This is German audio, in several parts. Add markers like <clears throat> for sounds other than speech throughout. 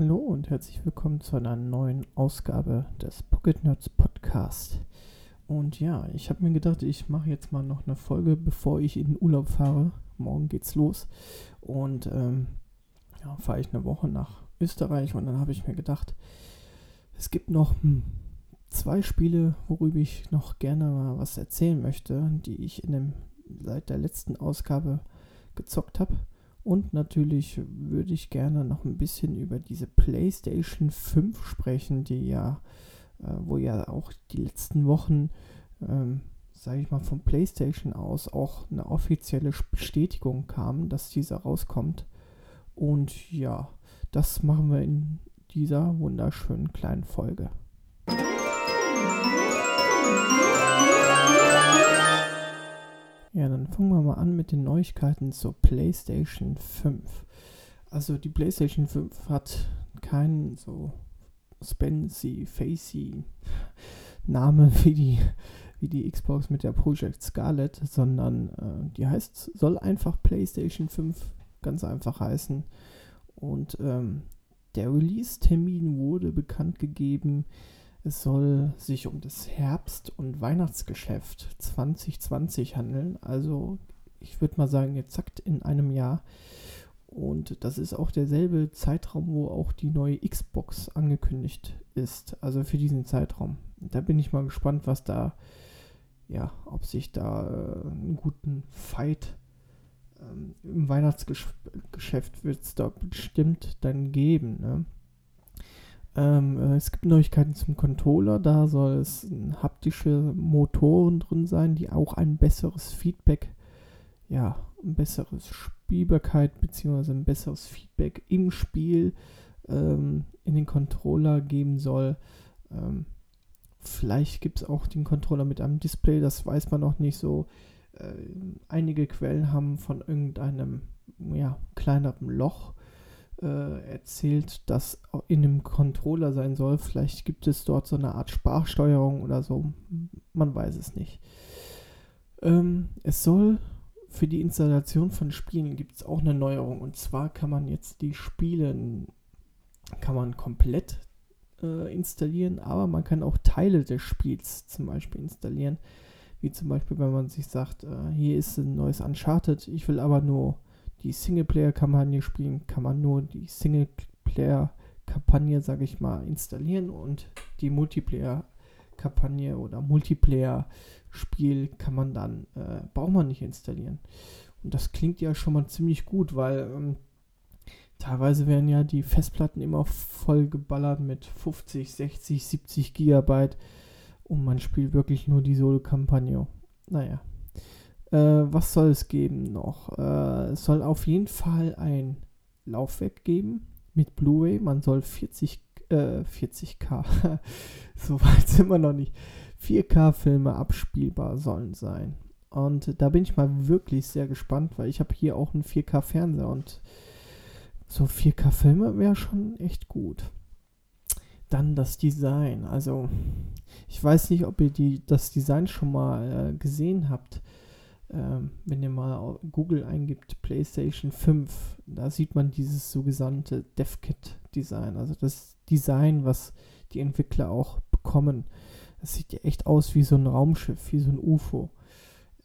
Hallo und herzlich willkommen zu einer neuen Ausgabe des Pocket Nerds Podcast. Und ja, ich habe mir gedacht, ich mache jetzt mal noch eine Folge, bevor ich in den Urlaub fahre. Morgen geht's los. Und ähm, ja, fahre ich eine Woche nach Österreich und dann habe ich mir gedacht, es gibt noch hm, zwei Spiele, worüber ich noch gerne mal was erzählen möchte, die ich in dem, seit der letzten Ausgabe gezockt habe. Und natürlich würde ich gerne noch ein bisschen über diese PlayStation 5 sprechen, die ja äh, wo ja auch die letzten Wochen, ähm, sage ich mal, von PlayStation aus auch eine offizielle Bestätigung kam, dass dieser rauskommt. Und ja, das machen wir in dieser wunderschönen kleinen Folge. Ja, dann fangen wir mal an mit den Neuigkeiten zur PlayStation 5. Also die PlayStation 5 hat keinen so Spency, Facey Name <laughs> wie die, wie die Xbox mit der Project Scarlet, sondern äh, die heißt, soll einfach PlayStation 5 ganz einfach heißen. Und ähm, der Release-Termin wurde bekannt gegeben. Es soll sich um das Herbst- und Weihnachtsgeschäft 2020 handeln. Also ich würde mal sagen, exakt in einem Jahr. Und das ist auch derselbe Zeitraum, wo auch die neue Xbox angekündigt ist. Also für diesen Zeitraum. Da bin ich mal gespannt, was da, ja, ob sich da äh, einen guten Fight ähm, im Weihnachtsgeschäft wird es da bestimmt dann geben. Ne? Ähm, äh, es gibt Neuigkeiten zum Controller. Da soll es haptische Motoren drin sein, die auch ein besseres Feedback, ja, ein besseres Spiel Spielbarkeit bzw. ein besseres Feedback im Spiel ähm, in den Controller geben soll. Ähm, vielleicht gibt es auch den Controller mit einem Display, das weiß man noch nicht so. Äh, einige Quellen haben von irgendeinem ja, kleineren Loch erzählt, das in dem Controller sein soll. Vielleicht gibt es dort so eine Art Sprachsteuerung oder so. Man weiß es nicht. Ähm, es soll für die Installation von Spielen gibt es auch eine Neuerung. Und zwar kann man jetzt die Spiele kann man komplett äh, installieren, aber man kann auch Teile des Spiels zum Beispiel installieren. Wie zum Beispiel, wenn man sich sagt, äh, hier ist ein neues Uncharted, ich will aber nur die Singleplayer-Kampagne spielen, kann man nur die Singleplayer-Kampagne, sage ich mal, installieren und die Multiplayer-Kampagne oder Multiplayer Spiel kann man dann, äh, braucht man nicht installieren. Und das klingt ja schon mal ziemlich gut, weil ähm, teilweise werden ja die Festplatten immer voll geballert mit 50, 60, 70 Gigabyte und man spielt wirklich nur die Solo-Kampagne. Naja. Äh, was soll es geben noch? Äh, es soll auf jeden Fall ein Laufwerk geben mit Blu-ray. Man soll 40, äh, 40k. <laughs> so weit sind wir noch nicht. 4K-Filme abspielbar sollen sein. Und da bin ich mal wirklich sehr gespannt, weil ich habe hier auch einen 4K-Fernseher und so 4K-Filme wäre schon echt gut. Dann das Design. Also, ich weiß nicht, ob ihr die, das Design schon mal äh, gesehen habt. Ähm, wenn ihr mal Google eingibt, PlayStation 5, da sieht man dieses sogenannte DevKit-Design. Also das Design, was die Entwickler auch bekommen. Das sieht ja echt aus wie so ein Raumschiff, wie so ein UFO.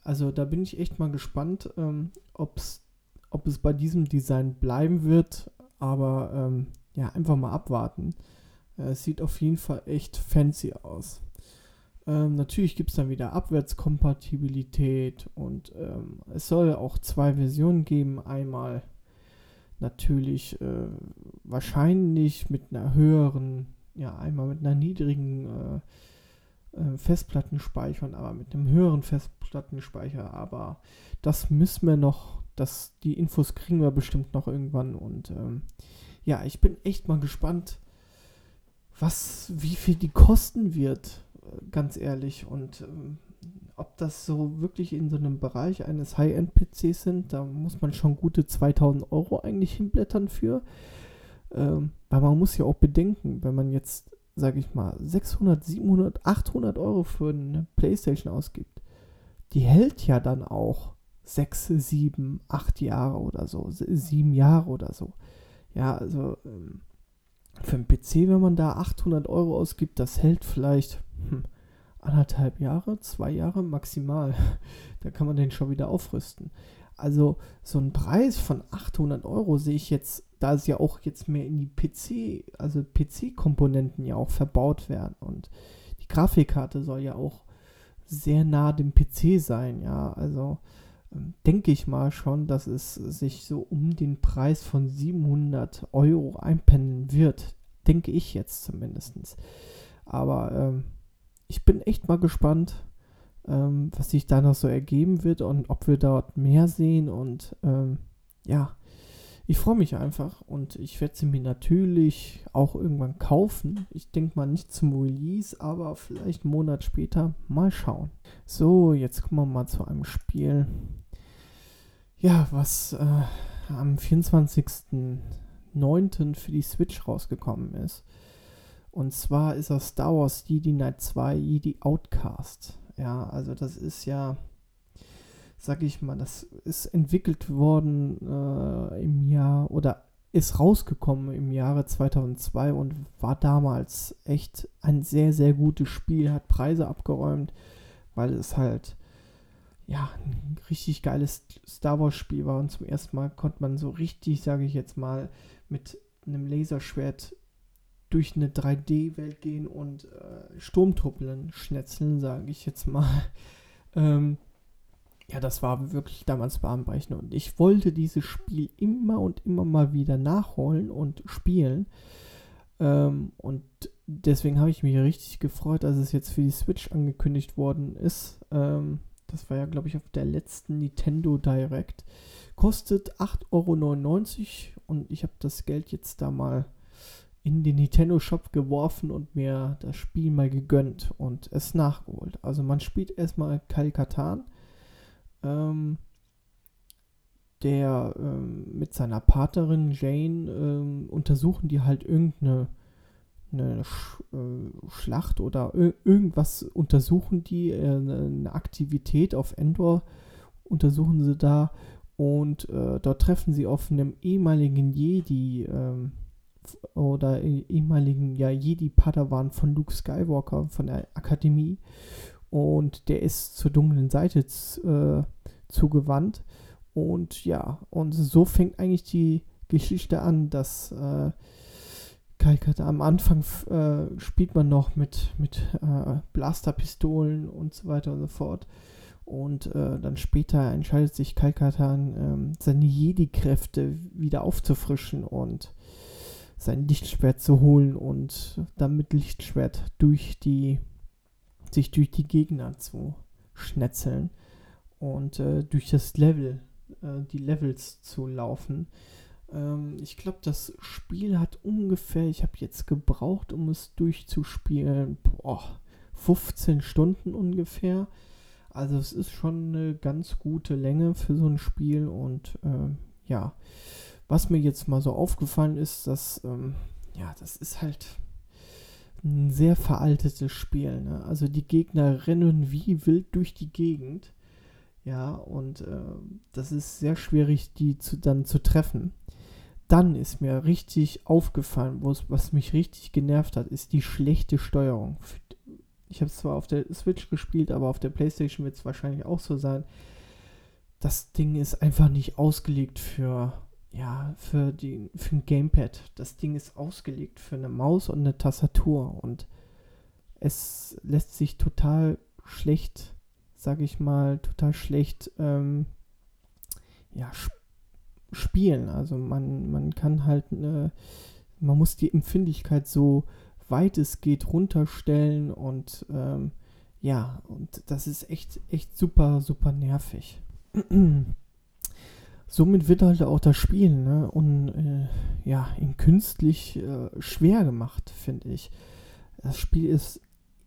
Also da bin ich echt mal gespannt, ähm, ob's, ob es bei diesem Design bleiben wird. Aber ähm, ja, einfach mal abwarten. Äh, es sieht auf jeden Fall echt fancy aus. Ähm, natürlich gibt es dann wieder Abwärtskompatibilität und ähm, es soll auch zwei Versionen geben. Einmal natürlich äh, wahrscheinlich mit einer höheren, ja, einmal mit einer niedrigen äh, äh, Festplattenspeichern, aber mit einem höheren Festplattenspeicher. Aber das müssen wir noch, das, die Infos kriegen wir bestimmt noch irgendwann. Und ähm, ja, ich bin echt mal gespannt, was, wie viel die kosten wird, ganz ehrlich. Und ähm, ob das so wirklich in so einem Bereich eines High-End-PCs sind, da muss man schon gute 2000 Euro eigentlich hinblättern für. Ähm, weil man muss ja auch bedenken, wenn man jetzt sage ich mal, 600, 700, 800 Euro für eine Playstation ausgibt, die hält ja dann auch 6, 7, 8 Jahre oder so, 7 Jahre oder so. Ja, also ähm, für einen PC, wenn man da 800 Euro ausgibt, das hält vielleicht hm, anderthalb Jahre, zwei Jahre maximal. <laughs> Da kann man den schon wieder aufrüsten. Also so ein Preis von 800 Euro sehe ich jetzt, da es ja auch jetzt mehr in die PC, also PC-Komponenten ja auch verbaut werden und die Grafikkarte soll ja auch sehr nah dem PC sein, ja, also ähm, denke ich mal schon, dass es sich so um den Preis von 700 Euro einpendeln wird, denke ich jetzt zumindest. Aber ähm, ich bin echt mal gespannt, ähm, was sich da noch so ergeben wird und ob wir dort mehr sehen. Und ähm, ja, ich freue mich einfach und ich werde sie mir natürlich auch irgendwann kaufen. Ich denke mal nicht zum Release, aber vielleicht einen Monat später mal schauen. So, jetzt kommen wir mal zu einem Spiel. Ja, was äh, am 24.09. für die Switch rausgekommen ist. Und zwar ist das Star Wars Jedi Knight 2 Jedi Outcast. Ja, also das ist ja, sag ich mal, das ist entwickelt worden äh, im Jahr oder ist rausgekommen im Jahre 2002 und war damals echt ein sehr, sehr gutes Spiel, hat Preise abgeräumt, weil es halt ja, ein richtig geiles Star Wars Spiel war und zum ersten Mal konnte man so richtig, sage ich jetzt mal, mit einem Laserschwert durch eine 3D-Welt gehen und äh, Sturmtruppeln schnetzeln, sage ich jetzt mal. <laughs> Ähm, ja, das war wirklich damals bahnbrechend und ich wollte dieses Spiel immer und immer mal wieder nachholen und spielen. Ähm, und deswegen habe ich mich richtig gefreut, als es jetzt für die Switch angekündigt worden ist. Ähm, das war ja, glaube ich, auf der letzten Nintendo Direct. Kostet 8,99 Euro und ich habe das Geld jetzt da mal in den Nintendo Shop geworfen und mir das Spiel mal gegönnt und es nachgeholt. Also man spielt erstmal Kyle Katan, ähm, der ähm, mit seiner Paterin Jane ähm, untersuchen die halt irgendeine eine Sch äh, Schlacht oder irgendwas untersuchen die, äh, eine Aktivität auf Endor untersuchen sie da und äh, dort treffen sie auf einem ehemaligen Jedi, ähm, oder ehemaligen ja, Jedi-Padawan von Luke Skywalker von der Akademie. Und der ist zur dunklen Seite äh, zugewandt. Und ja, und so fängt eigentlich die Geschichte an, dass äh, Kalkata am Anfang äh, spielt man noch mit, mit äh, Blasterpistolen und so weiter und so fort. Und äh, dann später entscheidet sich Kalkatan, ähm, seine Jedi-Kräfte wieder aufzufrischen und sein Lichtschwert zu holen und dann mit Lichtschwert durch die, sich durch die Gegner zu schnetzeln und äh, durch das Level, äh, die Levels zu laufen. Ähm, ich glaube, das Spiel hat ungefähr, ich habe jetzt gebraucht, um es durchzuspielen, boah, 15 Stunden ungefähr. Also es ist schon eine ganz gute Länge für so ein Spiel und äh, ja, was mir jetzt mal so aufgefallen ist, dass, ähm, ja, das ist halt ein sehr veraltetes Spiel. Ne? Also die Gegner rennen wie wild durch die Gegend. Ja, und äh, das ist sehr schwierig, die zu, dann zu treffen. Dann ist mir richtig aufgefallen, was mich richtig genervt hat, ist die schlechte Steuerung. Ich habe es zwar auf der Switch gespielt, aber auf der PlayStation wird es wahrscheinlich auch so sein. Das Ding ist einfach nicht ausgelegt für ja, für, die, für ein Gamepad. Das Ding ist ausgelegt für eine Maus und eine Tastatur und es lässt sich total schlecht, sag ich mal, total schlecht ähm, ja, sp spielen. Also man, man kann halt, eine, man muss die Empfindlichkeit so weit es geht runterstellen und ähm, ja, und das ist echt, echt super, super nervig. <clears throat> somit wird halt auch das Spiel ne, und äh, ja, ihn künstlich äh, schwer gemacht, finde ich. Das Spiel ist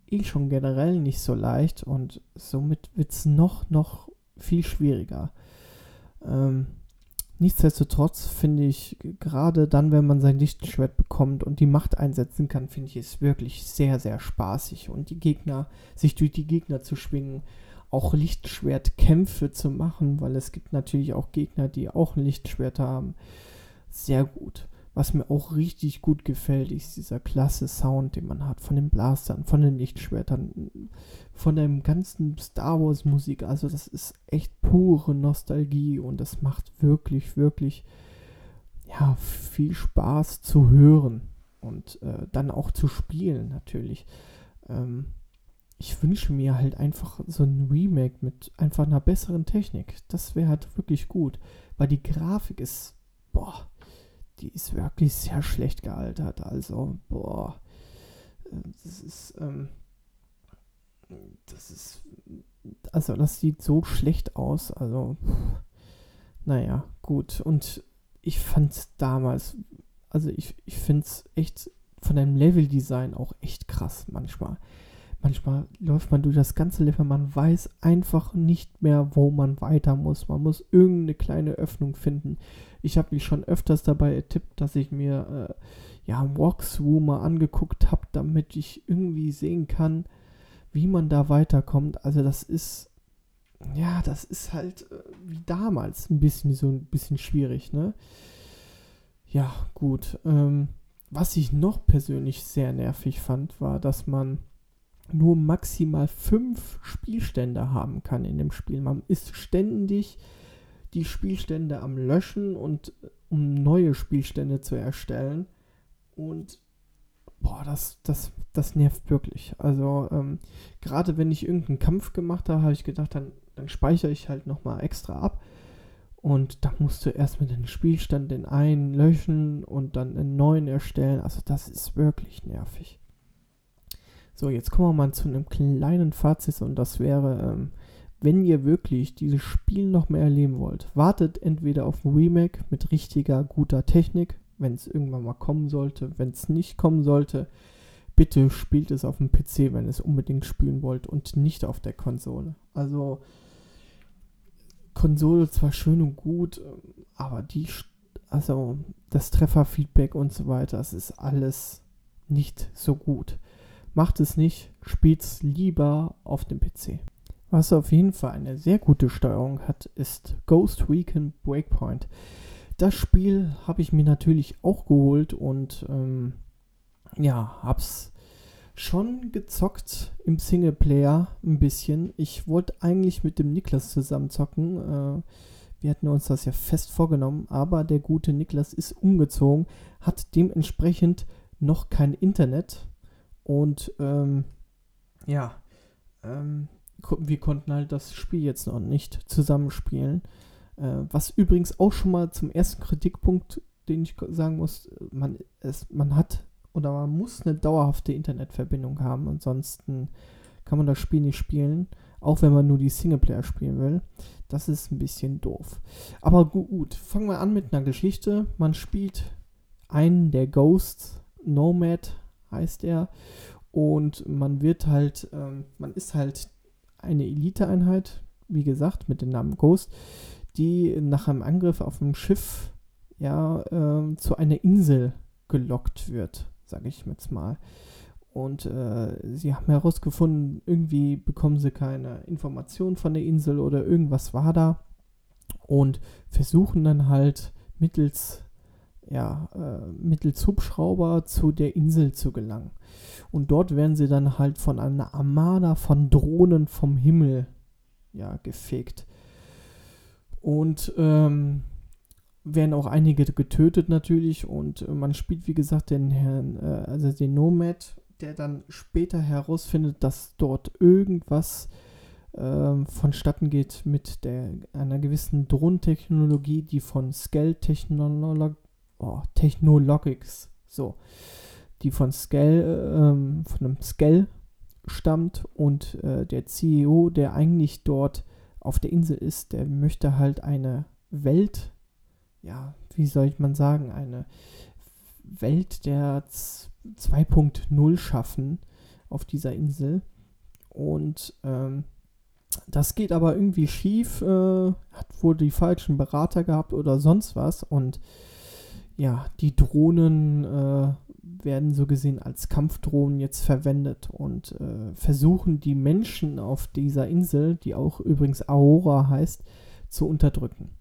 eh schon generell nicht so leicht und somit wird es noch, noch viel schwieriger. Ähm, nichtsdestotrotz finde ich, gerade dann, wenn man sein Lichtschwert bekommt und die Macht einsetzen kann, finde ich es wirklich sehr, sehr spaßig und die Gegner, sich durch die Gegner zu schwingen auch Lichtschwertkämpfe zu machen, weil es gibt natürlich auch Gegner, die auch ein Lichtschwert haben. Sehr gut. Was mir auch richtig gut gefällt, ist dieser klasse Sound, den man hat von den Blastern, von den Lichtschwertern, von der ganzen Star Wars Musik. Also das ist echt pure Nostalgie und das macht wirklich, wirklich ja, viel Spaß zu hören und äh, dann auch zu spielen natürlich. Ähm, ich wünsche mir halt einfach so ein Remake mit einfach einer besseren Technik. Das wäre halt wirklich gut, weil die Grafik ist, boah, die ist wirklich sehr schlecht gealtert. Also, boah, äh, das ist, ähm, das ist, also das sieht so schlecht aus. Also, naja, gut. Und ich fand damals, also ich, ich finde es echt von einem Leveldesign auch echt krass manchmal. Manchmal läuft man durch das ganze Level, man weiß einfach nicht mehr, wo man weiter muss. Man muss irgendeine kleine Öffnung finden. Ich habe mich schon öfters dabei ertippt, dass ich mir äh, ja Walkthrough mal angeguckt habe, damit ich irgendwie sehen kann, wie man da weiterkommt. Also das ist ja, das ist halt äh, wie damals ein bisschen so ein bisschen schwierig, ne? Ja, gut. Ähm, was ich noch persönlich sehr nervig fand, war, dass man nur maximal fünf Spielstände haben kann in dem Spiel. Man ist ständig die Spielstände am Löschen und um neue Spielstände zu erstellen. Und boah, das, das, das nervt wirklich. Also ähm, gerade wenn ich irgendeinen Kampf gemacht habe, habe ich gedacht, dann, dann speichere ich halt nochmal extra ab. Und da musst du erstmal den Spielstand den einen löschen und dann einen neuen erstellen. Also das ist wirklich nervig. So, jetzt kommen wir mal zu einem kleinen Fazit und das wäre, ähm, wenn ihr wirklich dieses Spiel noch mehr erleben wollt, wartet entweder auf ein Remake mit richtiger, guter Technik, wenn es irgendwann mal kommen sollte. Wenn es nicht kommen sollte, bitte spielt es auf dem PC, wenn ihr es unbedingt spielen wollt und nicht auf der Konsole. Also, Konsole zwar schön und gut, aber die, also das Trefferfeedback und so weiter, das ist alles nicht so gut. Macht es nicht, spielt es lieber auf dem PC. Was auf jeden Fall eine sehr gute Steuerung hat, ist Ghost Recon Breakpoint. Das Spiel habe ich mir natürlich auch geholt und ähm, ja, hab's schon gezockt im Singleplayer ein bisschen. Ich wollte eigentlich mit dem Niklas zusammen zocken. Äh, wir hatten uns das ja fest vorgenommen, aber der gute Niklas ist umgezogen, hat dementsprechend noch kein Internet und ähm, ja, ähm, wir konnten halt das Spiel jetzt noch nicht zusammenspielen. Äh, was übrigens auch schon mal zum ersten Kritikpunkt, den ich sagen muss, man, es, man hat oder man muss eine dauerhafte Internetverbindung haben, ansonsten kann man das Spiel nicht spielen, auch wenn man nur die Singleplayer spielen will. Das ist ein bisschen doof. Aber gut, gut, fangen wir an mit einer Geschichte. Man spielt einen der Ghosts, Nomad heißt er. Und man wird halt, ähm, man ist halt eine Eliteeinheit, wie gesagt, mit dem Namen Ghost, die nach einem Angriff auf ein Schiff ja äh, zu einer Insel gelockt wird, sage ich jetzt mal. Und äh, sie haben herausgefunden, irgendwie bekommen sie keine Informationen von der Insel oder irgendwas war da. Und versuchen dann halt mittels ja, äh, mittels Hubschrauber zu der Insel zu gelangen. Und dort werden sie dann halt von einer Armada von Drohnen vom Himmel ja, gefegt. Und ähm, werden auch einige getötet natürlich. Und äh, man spielt, wie gesagt, den Herrn, äh, also den Nomad, der dann später herausfindet, dass dort irgendwas äh, vonstatten geht mit der, einer gewissen Drohnentechnologie, die von Scale-Technologie oh, Technologics, so, die von Scale, ähm, von einem Scale stammt und äh, der CEO, der eigentlich dort auf der Insel ist, der möchte halt eine Welt, ja, wie soll ich man sagen, eine Welt der 2.0 schaffen auf dieser Insel. Und ähm, das geht aber irgendwie schief, äh, hat wohl die falschen Berater gehabt oder sonst was. Und ja, die Drohnen äh, werden so gesehen als Kampfdrohnen jetzt verwendet und äh, versuchen die Menschen auf dieser Insel, die auch übrigens Aora heißt, zu unterdrücken.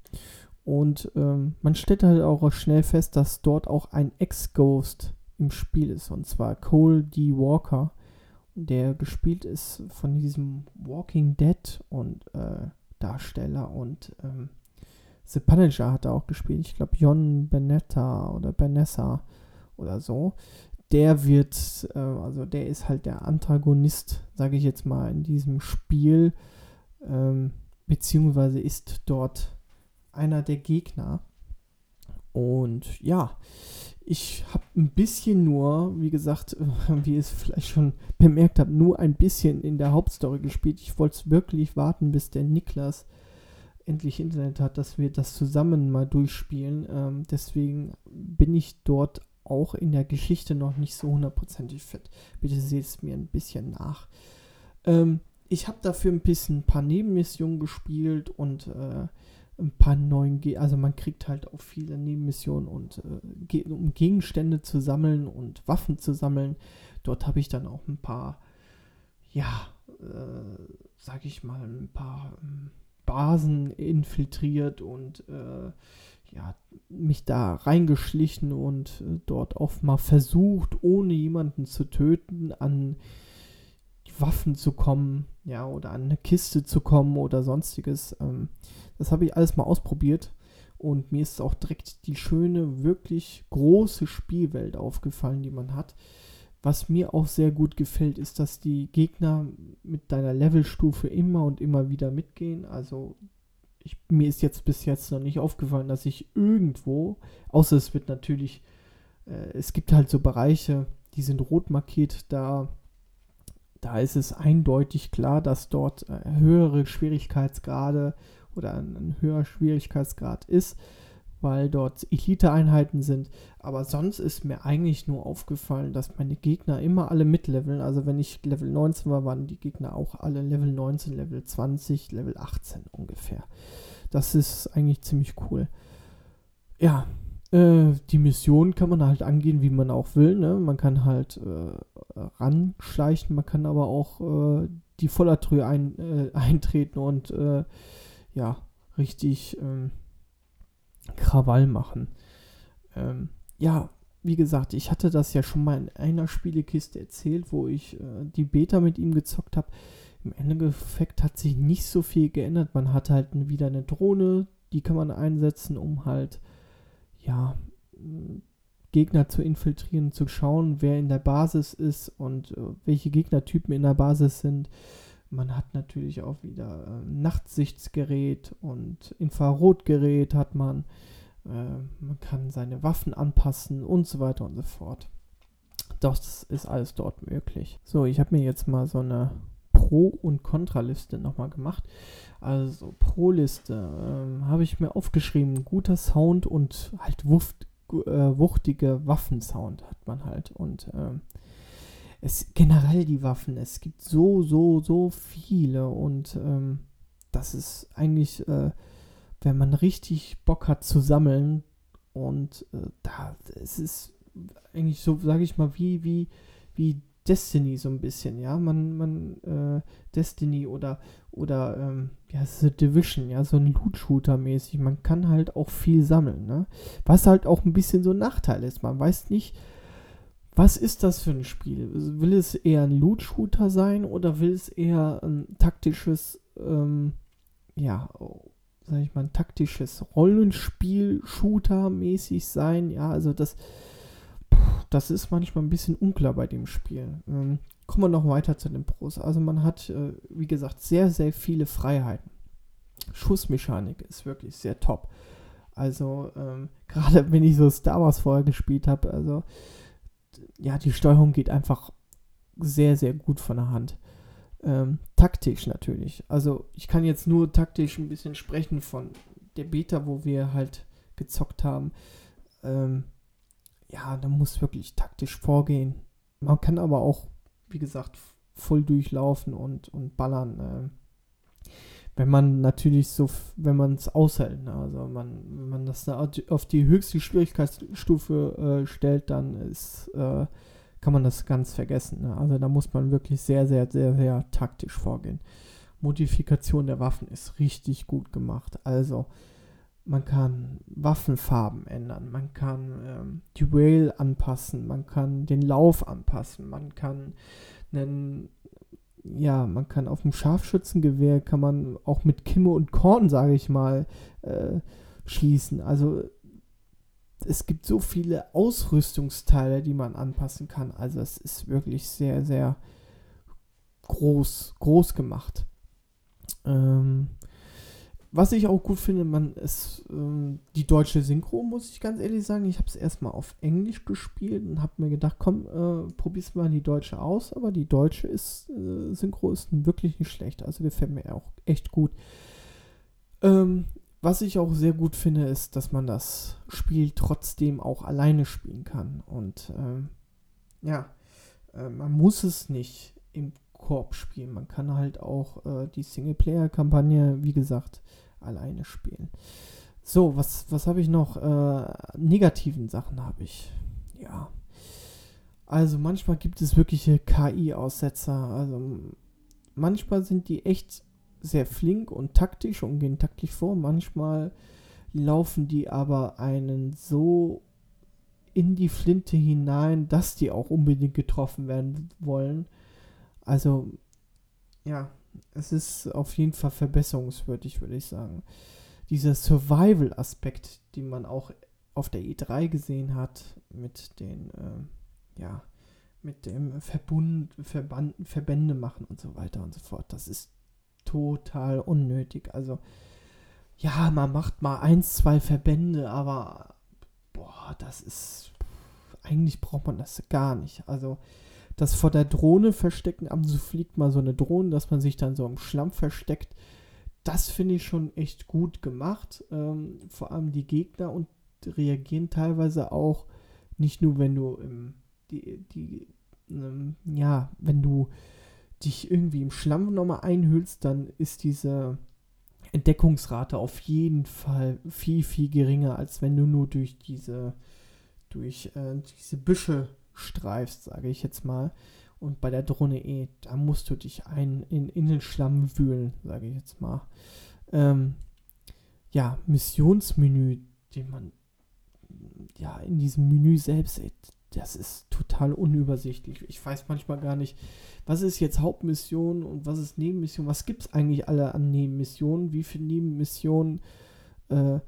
Und ähm, man stellt halt auch schnell fest, dass dort auch ein Ex-Ghost im Spiel ist. Und zwar Cole D. Walker, der gespielt ist von diesem Walking Dead und äh, Darsteller. Und ähm, The Punisher hat er auch gespielt. Ich glaube, Jon Benetta oder Benessa oder so. Der wird, äh, also der ist halt der Antagonist, sage ich jetzt mal, in diesem Spiel. Ähm, beziehungsweise ist dort einer der Gegner. Und ja, ich habe ein bisschen nur, wie gesagt, <laughs> wie ihr es vielleicht schon bemerkt habt, nur ein bisschen in der Hauptstory gespielt. Ich wollte wirklich warten, bis der Niklas endlich Internet hat, dass wir das zusammen mal durchspielen. Ähm, deswegen bin ich dort auch in der Geschichte noch nicht so hundertprozentig fit. Bitte seht es mir ein bisschen nach. Ähm, ich habe dafür ein bisschen ein paar Nebenmissionen gespielt und äh, ein paar neuen, Ge also man kriegt halt auch viele Nebenmissionen und äh, um Gegenstände zu sammeln und Waffen zu sammeln. Dort habe ich dann auch ein paar, ja, äh, sag ich mal, ein paar ähm, Basen infiltriert und äh, ja, mich da reingeschlichen und äh, dort auch mal versucht, ohne jemanden zu töten, an Waffen zu kommen, ja, oder an eine Kiste zu kommen oder sonstiges. Ähm, das habe ich alles mal ausprobiert und mir ist auch direkt die schöne, wirklich große Spielwelt aufgefallen, die man hat. Was mir auch sehr gut gefällt, ist, dass die Gegner mit deiner Levelstufe immer und immer wieder mitgehen. Also ich, mir ist jetzt bis jetzt noch nicht aufgefallen, dass ich irgendwo, außer es wird natürlich, äh, es gibt halt so Bereiche, die sind rot markiert, da, da ist es eindeutig klar, dass dort äh, höhere Schwierigkeitsgrade oder ein, ein höherer Schwierigkeitsgrad ist weil dort Elite-Einheiten sind. Aber sonst ist mir eigentlich nur aufgefallen, dass meine Gegner immer alle mitleveln. Also wenn ich Level 19 war, waren die Gegner auch alle Level 19, Level 20, Level 18 ungefähr. Das ist eigentlich ziemlich cool. Ja, äh, die Mission kann man halt angehen, wie man auch will. Ne? Man kann halt äh, ranschleichen, man kann aber auch äh, die Vollertrühe ein, äh, <laughs> eintreten und äh, ja, richtig ähm, Krawall machen. Ähm, ja, wie gesagt, ich hatte das ja schon mal in einer Spielekiste erzählt, wo ich äh, die Beta mit ihm gezockt habe. Im Endeffekt hat sich nicht so viel geändert. Man hat halt wieder eine Drohne, die kann man einsetzen, um halt, ja, Gegner zu infiltrieren, zu schauen, wer in der Basis ist und äh, welche Gegnertypen in der Basis sind. Man hat natürlich auch wieder äh, Nachtsichtsgerät und Infrarotgerät hat man. Äh, man kann seine Waffen anpassen und so weiter und so fort. Das ist alles dort möglich. So, ich habe mir jetzt mal so eine Pro- und Kontraliste nochmal gemacht. Also Pro-Liste äh, habe ich mir aufgeschrieben. Guter Sound und halt wuft, äh, wuchtige Waffensound hat man halt. Und ähm, es generell die Waffen, es gibt so, so, so viele und ähm, das ist eigentlich, äh, wenn man richtig Bock hat zu sammeln und äh, da, es ist eigentlich so, sage ich mal, wie, wie, wie Destiny so ein bisschen, ja, man, man, äh, Destiny oder, oder, ähm, ja, The Division, ja, so ein Loot-Shooter mäßig, man kann halt auch viel sammeln, ne, was halt auch ein bisschen so ein Nachteil ist, man weiß nicht, was ist das für ein Spiel? Will es eher ein Loot-Shooter sein oder will es eher ein taktisches, ähm, ja, sag ich mal, ein taktisches Rollenspiel-Shooter-mäßig sein? Ja, also das, das ist manchmal ein bisschen unklar bei dem Spiel. Ähm, kommen wir noch weiter zu den Pros. Also man hat, äh, wie gesagt, sehr, sehr viele Freiheiten. Schussmechanik ist wirklich sehr top. Also ähm, <laughs> gerade wenn ich so Star Wars vorher gespielt habe, also ja, die Steuerung geht einfach sehr, sehr gut von der Hand. Ähm, taktisch natürlich. Also ich kann jetzt nur taktisch ein bisschen sprechen von der Beta, wo wir halt gezockt haben. Ähm, ja, da muss wirklich taktisch vorgehen. Man kann aber auch, wie gesagt, voll durchlaufen und, und ballern. Äh, wenn man natürlich so, wenn man es aushält, ne? also man, wenn man das auf die höchste Schwierigkeitsstufe äh, stellt, dann ist, äh, kann man das ganz vergessen. Ne? Also da muss man wirklich sehr, sehr, sehr, sehr taktisch vorgehen. Modifikation der Waffen ist richtig gut gemacht. Also man kann Waffenfarben ändern, man kann ähm, die Rail anpassen, man kann den Lauf anpassen, man kann einen, ja, man kann auf dem Scharfschützengewehr kann man auch mit Kimme und Korn, sage ich mal, äh, schießen. Also es gibt so viele Ausrüstungsteile, die man anpassen kann. Also es ist wirklich sehr, sehr groß, groß gemacht. Ähm, was ich auch gut finde, man ist ähm, die deutsche Synchro, muss ich ganz ehrlich sagen. Ich habe es erstmal auf Englisch gespielt und habe mir gedacht, komm, äh, probier's mal die deutsche aus. Aber die deutsche ist, äh, Synchro ist wirklich nicht schlecht. Also gefällt mir auch echt gut. Ähm, was ich auch sehr gut finde, ist, dass man das Spiel trotzdem auch alleine spielen kann. Und ähm, ja, äh, man muss es nicht im Koop spielen. Man kann halt auch äh, die Singleplayer-Kampagne, wie gesagt, alleine spielen. So, was, was habe ich noch? Äh, negativen Sachen habe ich. Ja. Also manchmal gibt es wirkliche KI-Aussetzer. Also manchmal sind die echt sehr flink und taktisch und gehen taktisch vor. Manchmal laufen die aber einen so in die Flinte hinein, dass die auch unbedingt getroffen werden wollen. Also, ja, es ist auf jeden Fall verbesserungswürdig, würde ich sagen. Dieser Survival-Aspekt, den man auch auf der E3 gesehen hat, mit den, äh, ja, mit dem Verbund, Verband, Verbände machen und so weiter und so fort. Das ist total unnötig. Also, ja, man macht mal eins, zwei Verbände, aber boah, das ist. Eigentlich braucht man das gar nicht. Also, das vor der Drohne verstecken, ab und zu fliegt mal so eine Drohne, dass man sich dann so im Schlamm versteckt. Das finde ich schon echt gut gemacht. Ähm, vor allem die Gegner und reagieren teilweise auch nicht nur, wenn du im, die, die, ähm, ja, wenn du dich irgendwie im Schlamm nochmal einhüllst, dann ist diese Entdeckungsrate auf jeden Fall viel, viel geringer, als wenn du nur durch diese, durch äh, diese Büsche streifst, sage ich jetzt mal. Und bei der Drohne E, da musst du dich ein, in, in den Schlamm wühlen, sage ich jetzt mal. Ähm, ja, Missionsmenü, den man ja in diesem Menü selbst, das ist total unübersichtlich. Ich weiß manchmal gar nicht, was ist jetzt Hauptmission und was ist Nebenmission? Was gibt es eigentlich alle an Nebenmissionen? Wie viele Nebenmissionen? Äh,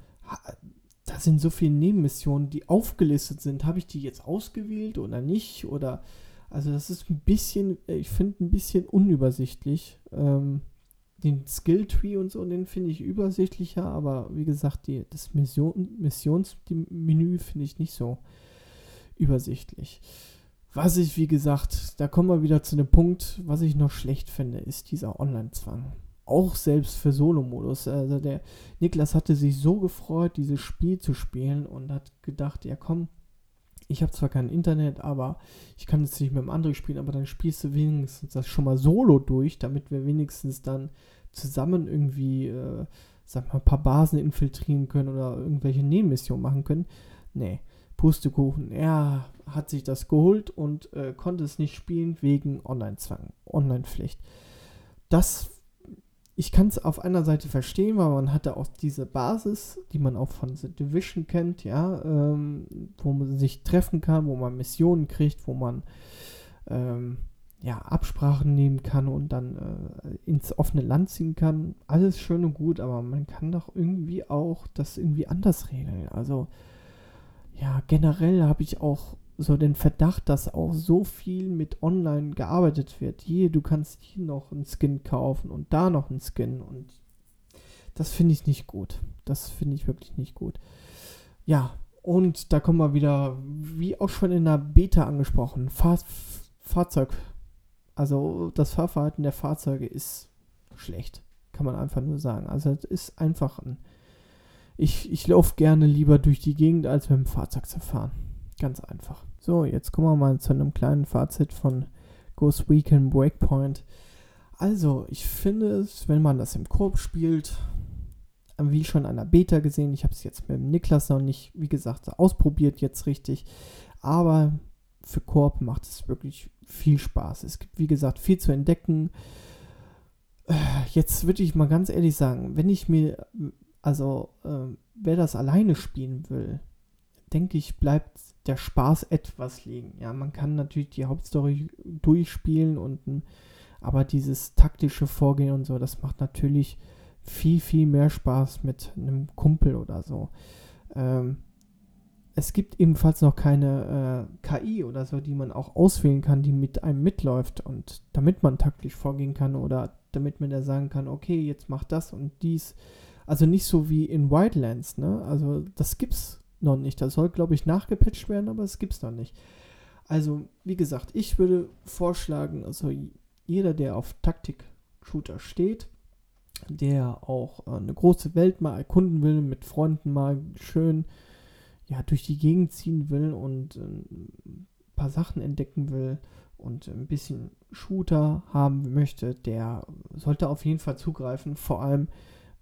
da sind so viele Nebenmissionen, die aufgelistet sind. Habe ich die jetzt ausgewählt oder nicht? Oder also das ist ein bisschen, äh, ich finde ein bisschen unübersichtlich. Ähm, den Skill-Tree und so, den finde ich übersichtlicher, aber wie gesagt, die, das Mission, Missionsmenü finde ich nicht so übersichtlich. Was ich, wie gesagt, da kommen wir wieder zu dem Punkt, was ich noch schlecht finde, ist dieser Online-Zwang. Auch selbst für Solo-Modus. Also der Niklas hatte sich so gefreut, dieses Spiel zu spielen und hat gedacht, ja komm, ich habe zwar kein Internet, aber ich kann es nicht mit einem anderen spielen, aber dann spielst du wenigstens das schon mal solo durch, damit wir wenigstens dann zusammen irgendwie, äh, sag mal, ein paar Basen infiltrieren können oder irgendwelche Nebenmissionen machen können. Nee, Pustekuchen. Er hat sich das geholt und äh, konnte es nicht spielen wegen Online-Zwang, Online-Pflicht. Das, ich kann es auf einer Seite verstehen, weil man hatte auch diese Basis, die man auch von The Division kennt, ja, ähm, wo man sich treffen kann, wo man Missionen kriegt, wo man ähm, ja, Absprachen nehmen kann und dann äh, ins offene Land ziehen kann. Alles schön und gut, aber man kann doch irgendwie auch das irgendwie anders regeln. Also ja, generell habe ich auch so den Verdacht, dass auch so viel mit online gearbeitet wird. Hier, du kannst hier noch einen Skin kaufen und da noch einen Skin und das finde ich nicht gut. Das finde ich wirklich nicht gut. Ja, und da kommen wir wieder, wie auch schon in der Beta angesprochen, Fahr Fahrzeug. Also das Fahrverhalten der Fahrzeuge ist schlecht. Kann man einfach nur sagen. Also es ist einfach ein ich, ich laufe gerne lieber durch die Gegend, als mit dem Fahrzeug zu fahren. Ganz einfach. So, jetzt kommen wir mal zu einem kleinen Fazit von Ghost Weekend Breakpoint. Also, ich finde es, wenn man das im Koop spielt, wie schon an der Beta gesehen, ich habe es jetzt mit dem Niklas noch nicht, wie gesagt, ausprobiert jetzt richtig, aber für Koop macht es wirklich viel Spaß. Es gibt, wie gesagt, viel zu entdecken. Jetzt würde ich mal ganz ehrlich sagen, wenn ich mir Also, äh, wer das alleine spielen will, denke ich, bleibt der Spaß etwas liegen. Ja, man kann natürlich die Hauptstory durchspielen und aber dieses taktische Vorgehen und so, das macht natürlich viel, viel mehr Spaß mit einem Kumpel oder so. Ähm, es gibt ebenfalls noch keine äh, KI oder so, die man auch auswählen kann, die mit einem mitläuft und damit man taktisch vorgehen kann oder damit man da sagen kann, okay, jetzt mach das und dies. Also nicht so wie in Wildlands, ne? Also das gibt's noch nicht. Das soll, glaube ich, nachgepatcht werden, aber es gibt's noch nicht. Also, wie gesagt, ich würde vorschlagen, also jeder, der auf Taktik-Shooter steht, der auch äh, eine große Welt mal erkunden will, mit Freunden mal schön ja, durch die Gegend ziehen will und äh, ein paar Sachen entdecken will und ein bisschen Shooter haben möchte, der sollte auf jeden Fall zugreifen. Vor allem,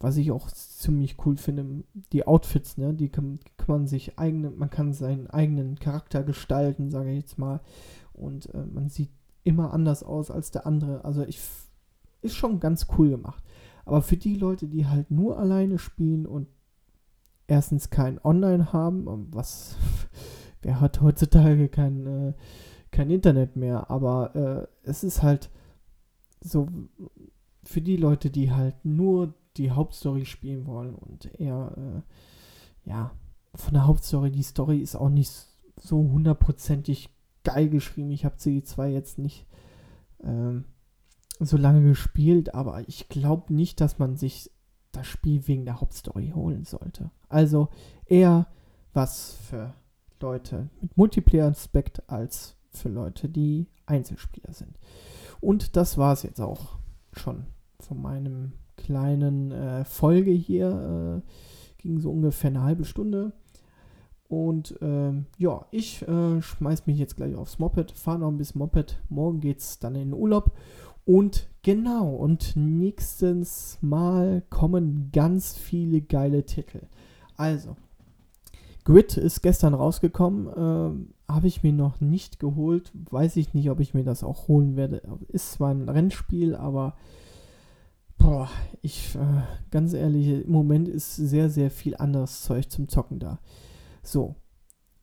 was ich auch ziemlich cool finde, die Outfits, ne? Die kann, kann man sich eigene, man kann seinen eigenen Charakter gestalten, sage ich jetzt mal. Und äh, man sieht immer anders aus als der andere. Also ich ist schon ganz cool gemacht. Aber für die Leute, die halt nur alleine spielen und erstens kein Online haben, was <laughs> wer hat heutzutage kein, äh, kein Internet mehr, aber äh, es ist halt so für die Leute, die halt nur die Hauptstory spielen wollen und eher, äh, ja, von der Hauptstory, die Story ist auch nicht so hundertprozentig geil geschrieben. Ich habe sie zwar jetzt nicht ähm, so lange gespielt, aber ich glaube nicht, dass man sich das Spiel wegen der Hauptstory holen sollte. Also eher was für Leute mit Multiplayer-Aspekt als für Leute, die Einzelspieler sind. Und das war es jetzt auch schon von meinem kleinen äh, Folge hier. Äh, ging so ungefähr eine halbe Stunde. Und ähm, ja, ich äh, schmeiß mich jetzt gleich aufs Moped, fahre noch ein bisschen Moped. Morgen geht es dann in den Urlaub. Und genau, und nächstes Mal kommen ganz viele geile Titel. Also, Grid ist gestern rausgekommen, ähm, habe ich mir noch nicht geholt. Weiß ich nicht, ob ich mir das auch holen werde. Ist zwar ein Rennspiel, aber boah, ich, äh, ganz ehrlich, im Moment ist sehr, sehr viel anderes Zeug zum Zocken da. So,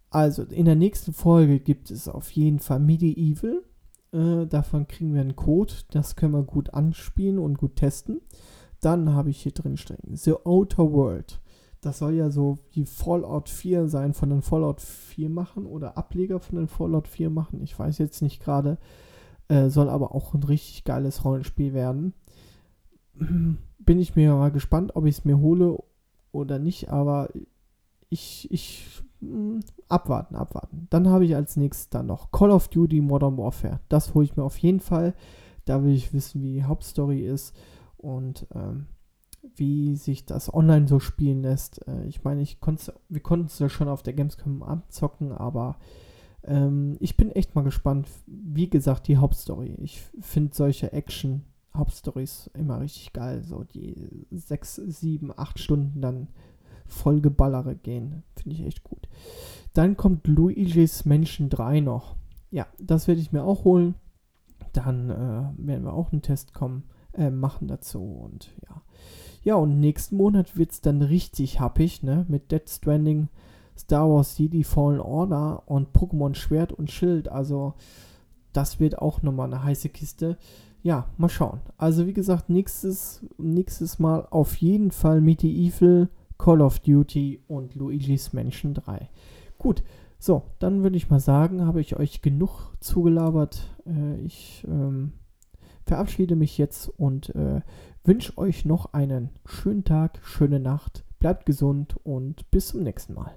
also in der nächsten Folge gibt es auf jeden Fall Medieval. Äh, davon kriegen wir einen Code. Das können wir gut anspielen und gut testen. Dann habe ich hier drin stehen The Outer World. Das soll ja so wie Fallout 4 sein, von den Fallout 4 machen oder Ableger von den Fallout 4 machen. Ich weiß jetzt nicht gerade. Äh, soll aber auch ein richtig geiles Rollenspiel werden. Bin ich mir mal gespannt, ob ich es mir hole oder nicht, aber ich, ich mh, hm, abwarten, abwarten. Dann habe ich als nächstes dann noch Call of Duty Modern Warfare. Das hole ich mir auf jeden Fall. Da will ich wissen, wie die Hauptstory ist und ähm, wie sich das online so spielen lässt. Äh, ich meine, ich wir konnten es ja schon auf der Gamescom abzocken, aber ähm, ich bin echt mal gespannt. Wie gesagt, die Hauptstory. Ich finde solche Action Hauptstories immer richtig geil. So die sechs, sieben, acht Stunden dann vollgeballere gehen. Finde ich echt gut. Dann kommt Luigi's Mansion 3 noch. Ja, das werde ich mir auch holen. Dann äh, werden wir auch einen Test kommen, äh, machen dazu. Und ja. Ja, und nächsten Monat wird es dann richtig happig, ne? Mit Dead Stranding, Star Wars CD Fallen Order und Pokémon Schwert und Schild. Also, das wird auch nochmal eine heiße Kiste. Ja, mal schauen. Also, wie gesagt, nächstes, nächstes Mal auf jeden Fall Medieval Call of Duty und Luigi's Mansion 3. Gut, so, dann würde ich mal sagen, habe ich euch genug zugelabert. Äh, ich ähm, verabschiede mich jetzt und äh, wünsche euch noch einen schönen Tag, schöne Nacht. Bleibt gesund und bis zum nächsten Mal.